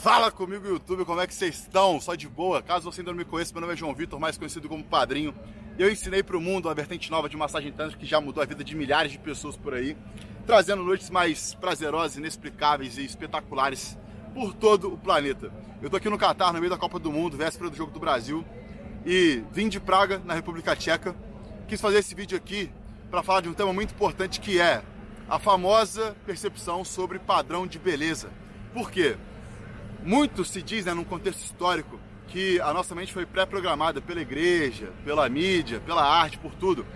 Fala comigo, YouTube, como é que vocês estão? Só de boa? Caso você ainda não me conheça, meu nome é João Vitor, mais conhecido como Padrinho. Eu ensinei para o mundo uma vertente nova de massagem tântrica que já mudou a vida de milhares de pessoas por aí, trazendo noites mais prazerosas, inexplicáveis e espetaculares por todo o planeta. Eu tô aqui no Catar, no meio da Copa do Mundo, véspera do Jogo do Brasil, e vim de Praga, na República Tcheca. Quis fazer esse vídeo aqui para falar de um tema muito importante que é a famosa percepção sobre padrão de beleza. Por quê? Muito se diz, né, num contexto histórico, que a nossa mente foi pré-programada pela igreja, pela mídia, pela arte, por tudo,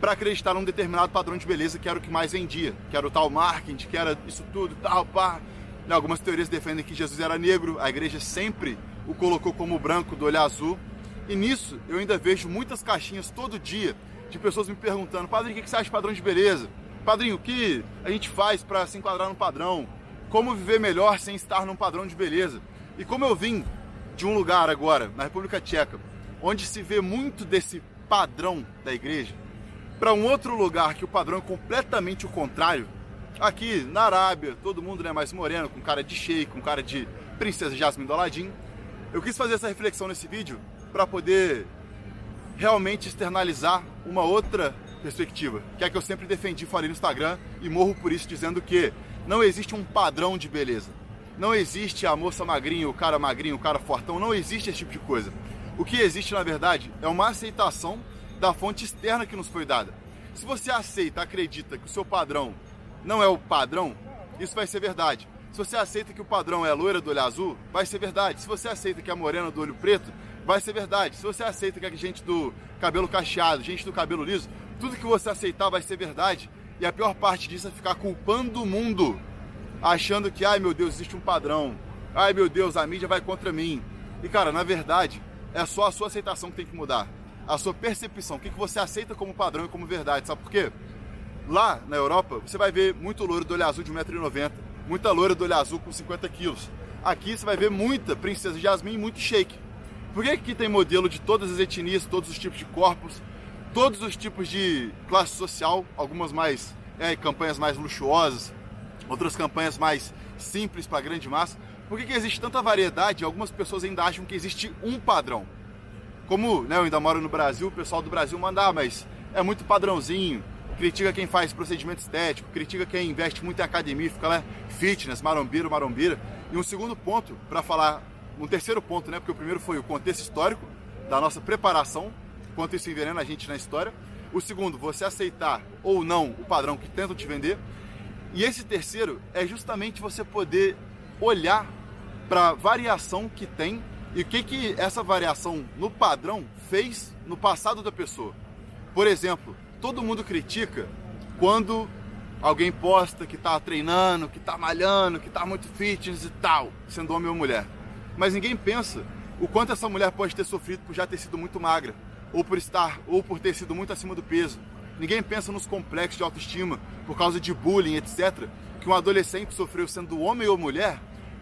para acreditar num determinado padrão de beleza que era o que mais vendia, que era o tal marketing, que era isso tudo, tal, pá. Né, algumas teorias defendem que Jesus era negro, a igreja sempre o colocou como branco, do olho azul. E nisso eu ainda vejo muitas caixinhas todo dia de pessoas me perguntando: Padrinho, o que você acha de padrão de beleza? Padrinho, o que a gente faz para se enquadrar no padrão? Como viver melhor sem estar num padrão de beleza. E como eu vim de um lugar agora, na República Tcheca, onde se vê muito desse padrão da igreja, para um outro lugar que o padrão é completamente o contrário, aqui na Arábia, todo mundo é mais moreno, com cara de sheik, com cara de princesa Jasmine do Aladdin. Eu quis fazer essa reflexão nesse vídeo para poder realmente externalizar uma outra perspectiva, que é a que eu sempre defendi, falei no Instagram e morro por isso dizendo que não existe um padrão de beleza. Não existe a moça magrinha, o cara magrinho, o cara fortão. Não existe esse tipo de coisa. O que existe, na verdade, é uma aceitação da fonte externa que nos foi dada. Se você aceita, acredita que o seu padrão não é o padrão, isso vai ser verdade. Se você aceita que o padrão é a loira do olho azul, vai ser verdade. Se você aceita que é a morena do olho preto, vai ser verdade. Se você aceita que é gente do cabelo cacheado, gente do cabelo liso, tudo que você aceitar vai ser verdade. E a pior parte disso é ficar culpando o mundo, achando que, ai meu Deus, existe um padrão. Ai meu Deus, a mídia vai contra mim. E cara, na verdade, é só a sua aceitação que tem que mudar. A sua percepção, o que você aceita como padrão e como verdade. Sabe por quê? Lá na Europa, você vai ver muito loiro do olho azul de 1,90m, muita loira do olho azul com 50 quilos. Aqui você vai ver muita princesa Jasmine e muito shake. Por que aqui tem modelo de todas as etnias, todos os tipos de corpos, todos os tipos de classe social, algumas mais é, campanhas mais luxuosas, outras campanhas mais simples para grande massa. Por que, que existe tanta variedade? Algumas pessoas ainda acham que existe um padrão. Como né, eu ainda moro no Brasil, o pessoal do Brasil manda, ah, mas é muito padrãozinho, critica quem faz procedimento estético, critica quem investe muito em academia, fica lá fitness, marombeiro, marombira. E um segundo ponto, para falar, um terceiro ponto, né, porque o primeiro foi o contexto histórico da nossa preparação quanto isso envenena a gente na história. O segundo, você aceitar ou não o padrão que tentam te vender. E esse terceiro é justamente você poder olhar para a variação que tem e o que, que essa variação no padrão fez no passado da pessoa. Por exemplo, todo mundo critica quando alguém posta que está treinando, que está malhando, que está muito fitness e tal, sendo homem ou mulher. Mas ninguém pensa o quanto essa mulher pode ter sofrido por já ter sido muito magra ou por estar ou por ter sido muito acima do peso. Ninguém pensa nos complexos de autoestima por causa de bullying, etc., que um adolescente sofreu sendo homem ou mulher,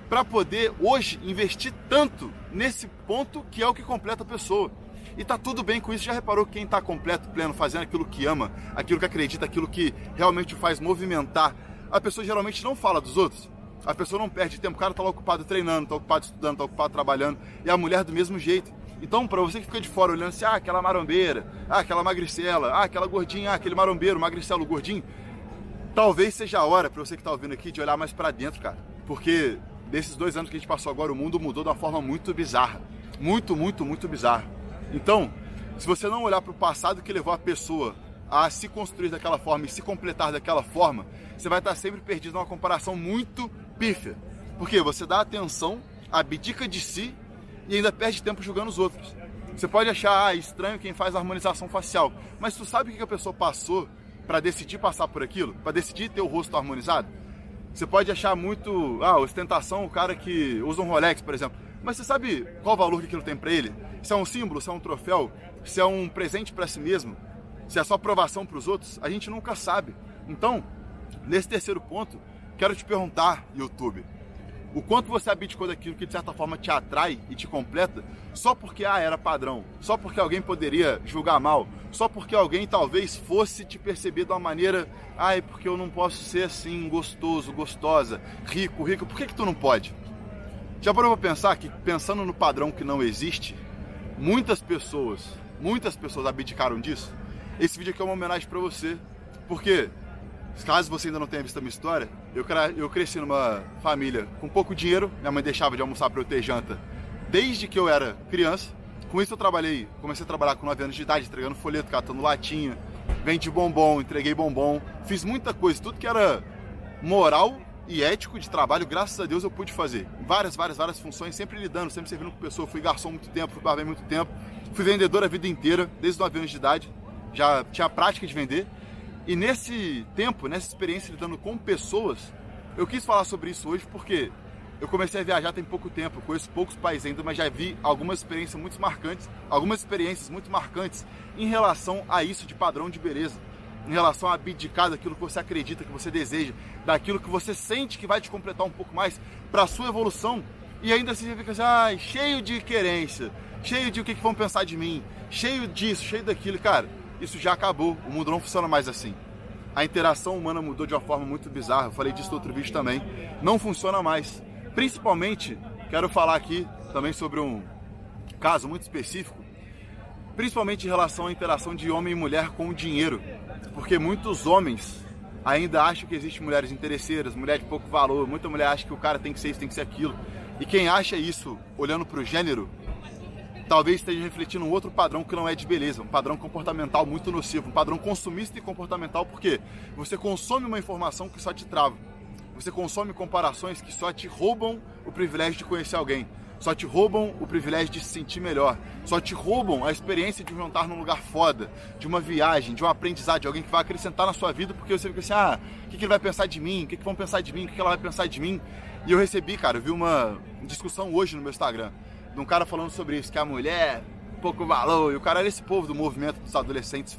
para poder hoje investir tanto nesse ponto que é o que completa a pessoa. E tá tudo bem com isso. Já reparou que quem tá completo, pleno, fazendo aquilo que ama, aquilo que acredita, aquilo que realmente o faz movimentar, a pessoa geralmente não fala dos outros. A pessoa não perde tempo. O cara tá lá ocupado treinando, tá ocupado estudando, tá ocupado trabalhando. E a mulher do mesmo jeito. Então, para você que fica de fora olhando assim, ah, aquela marombeira, ah, aquela magricela, ah, aquela gordinha, ah, aquele marombeiro, magricelo, gordinho, talvez seja a hora para você que está ouvindo aqui de olhar mais para dentro, cara. Porque desses dois anos que a gente passou agora, o mundo mudou de uma forma muito bizarra. Muito, muito, muito bizarra. Então, se você não olhar para o passado que levou a pessoa a se construir daquela forma e se completar daquela forma, você vai estar sempre perdido numa comparação muito pífia. Porque você dá atenção, abdica de si e ainda perde tempo julgando os outros. Você pode achar ah, estranho quem faz harmonização facial, mas tu sabe o que a pessoa passou para decidir passar por aquilo? Para decidir ter o rosto harmonizado? Você pode achar muito, ah, ostentação, o cara que usa um Rolex, por exemplo. Mas você sabe qual o valor que aquilo tem para ele? Se é um símbolo, se é um troféu, se é um presente para si mesmo, se é só aprovação para os outros, a gente nunca sabe. Então, nesse terceiro ponto, quero te perguntar, YouTube, o quanto você abdicou daquilo que de certa forma te atrai e te completa só porque ah, era padrão, só porque alguém poderia julgar mal, só porque alguém talvez fosse te perceber de uma maneira, ai, porque eu não posso ser assim gostoso, gostosa, rico, rico, por que, que tu não pode? Já parou pra pensar que, pensando no padrão que não existe, muitas pessoas, muitas pessoas abdicaram disso? Esse vídeo aqui é uma homenagem para você, porque, caso você ainda não tenha visto a minha história, eu, eu cresci numa família com pouco dinheiro, minha mãe deixava de almoçar para eu ter janta desde que eu era criança. Com isso eu trabalhei, comecei a trabalhar com 9 anos de idade, entregando folheto, catando latinha, vendi bombom, entreguei bombom, fiz muita coisa, tudo que era moral e ético de trabalho, graças a Deus eu pude fazer. Várias, várias, várias funções, sempre lidando, sempre servindo com pessoa. Fui garçom muito tempo, fui barbeiro muito tempo, fui vendedor a vida inteira, desde 9 anos de idade, já tinha a prática de vender. E nesse tempo, nessa experiência lidando com pessoas, eu quis falar sobre isso hoje porque eu comecei a viajar tem pouco tempo, conheço poucos países ainda, mas já vi algumas experiências muito marcantes, algumas experiências muito marcantes em relação a isso de padrão de beleza, em relação a abdicar daquilo que você acredita, que você deseja, daquilo que você sente que vai te completar um pouco mais para a sua evolução. E ainda assim você fica assim, ah, cheio de querência, cheio de o que, que vão pensar de mim, cheio disso, cheio daquilo, cara, isso já acabou, o mundo não funciona mais assim. A interação humana mudou de uma forma muito bizarra, eu falei disso no outro vídeo também, não funciona mais. Principalmente, quero falar aqui também sobre um caso muito específico, principalmente em relação à interação de homem e mulher com o dinheiro, porque muitos homens ainda acham que existem mulheres interesseiras, mulheres de pouco valor, muita mulher acha que o cara tem que ser isso, tem que ser aquilo. E quem acha isso, olhando para o gênero, talvez esteja refletindo um outro padrão que não é de beleza, um padrão comportamental muito nocivo, um padrão consumista e comportamental, porque você consome uma informação que só te trava. Você consome comparações que só te roubam o privilégio de conhecer alguém, só te roubam o privilégio de se sentir melhor, só te roubam a experiência de jantar num lugar foda, de uma viagem, de um aprendizado, de alguém que vai acrescentar na sua vida, porque você fica assim, ah, o que, ele vai pensar de mim? O que, que vão pensar de mim? O que, que ela vai pensar de mim? E eu recebi, cara, eu vi uma discussão hoje no meu Instagram, de um cara falando sobre isso, que a mulher, pouco valor, e o cara era esse povo do movimento dos adolescentes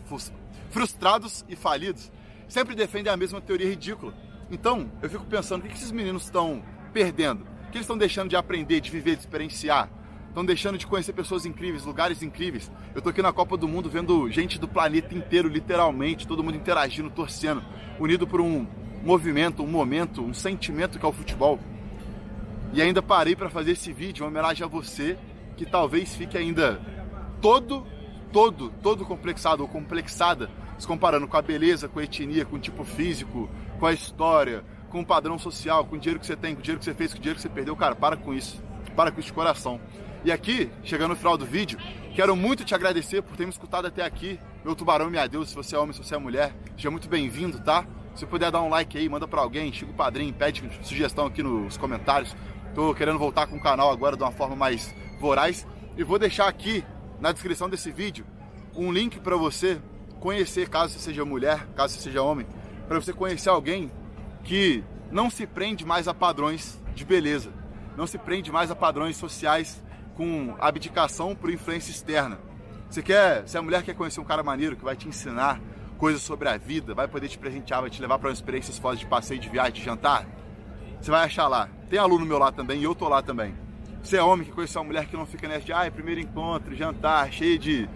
frustrados e falidos, sempre defende a mesma teoria ridícula então, eu fico pensando, o que esses meninos estão perdendo? O que eles estão deixando de aprender, de viver, de experienciar? Estão deixando de conhecer pessoas incríveis, lugares incríveis. Eu tô aqui na Copa do Mundo vendo gente do planeta inteiro, literalmente, todo mundo interagindo, torcendo, unido por um movimento, um momento, um sentimento que é o futebol. E ainda parei para fazer esse vídeo em homenagem a você, que talvez fique ainda todo, todo, todo complexado ou complexada, se comparando com a beleza, com a etnia, com o tipo físico, com a história, com o padrão social, com o dinheiro que você tem, com o dinheiro que você fez, com o dinheiro que você perdeu. Cara, para com isso. Para com isso de coração. E aqui, chegando no final do vídeo, quero muito te agradecer por ter me escutado até aqui. Meu tubarão, minha Deus, se você é homem, se você é mulher, seja muito bem-vindo, tá? Se puder dar um like aí, manda para alguém, chega o padrinho, pede sugestão aqui nos comentários. Tô querendo voltar com o canal agora de uma forma mais voraz. E vou deixar aqui na descrição desse vídeo um link para você conhecer, caso você seja mulher, caso você seja homem, para você conhecer alguém que não se prende mais a padrões de beleza, não se prende mais a padrões sociais com abdicação por influência externa. Você quer, se a mulher quer conhecer um cara maneiro que vai te ensinar coisas sobre a vida, vai poder te presentear, vai te levar para experiências fodas de passeio, de viagem, de jantar, você vai achar lá. Tem aluno meu lá também e eu tô lá também. Você é homem que conheceu uma mulher que não fica nessa de ah, primeiro encontro, jantar, cheio de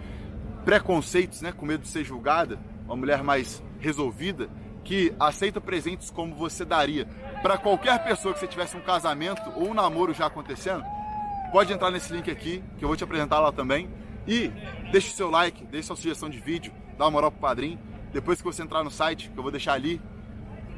preconceitos, né, com medo de ser julgada, uma mulher mais resolvida, que aceita presentes como você daria para qualquer pessoa que você tivesse um casamento ou um namoro já acontecendo, pode entrar nesse link aqui, que eu vou te apresentar lá também. E deixe seu like, deixe sua sugestão de vídeo, dá uma moral pro padrinho. Depois que você entrar no site, que eu vou deixar ali,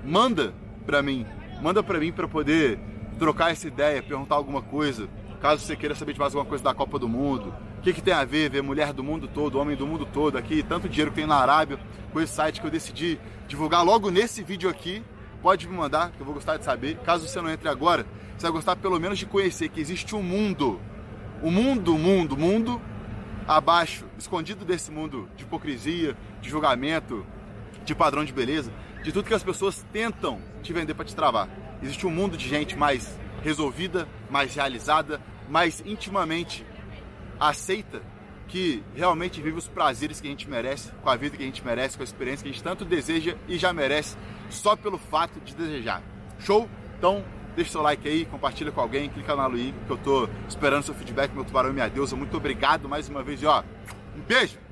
manda para mim, manda para mim para poder trocar essa ideia, perguntar alguma coisa, caso você queira saber de mais alguma coisa da Copa do Mundo, o que, que tem a ver ver mulher do mundo todo, homem do mundo todo aqui, tanto dinheiro que tem na Arábia, com esse site que eu decidi divulgar logo nesse vídeo aqui, pode me mandar, que eu vou gostar de saber. Caso você não entre agora, você vai gostar pelo menos de conhecer que existe um mundo, um mundo, mundo, mundo abaixo, escondido desse mundo de hipocrisia, de julgamento, de padrão de beleza, de tudo que as pessoas tentam te vender para te travar. Existe um mundo de gente mais resolvida, mais realizada, mais intimamente aceita que realmente vive os prazeres que a gente merece, com a vida que a gente merece, com a experiência que a gente tanto deseja e já merece, só pelo fato de desejar. Show? Então, deixa seu like aí, compartilha com alguém, clica no link que eu tô esperando seu feedback, meu tubarão e minha deusa. Muito obrigado mais uma vez e ó, um beijo!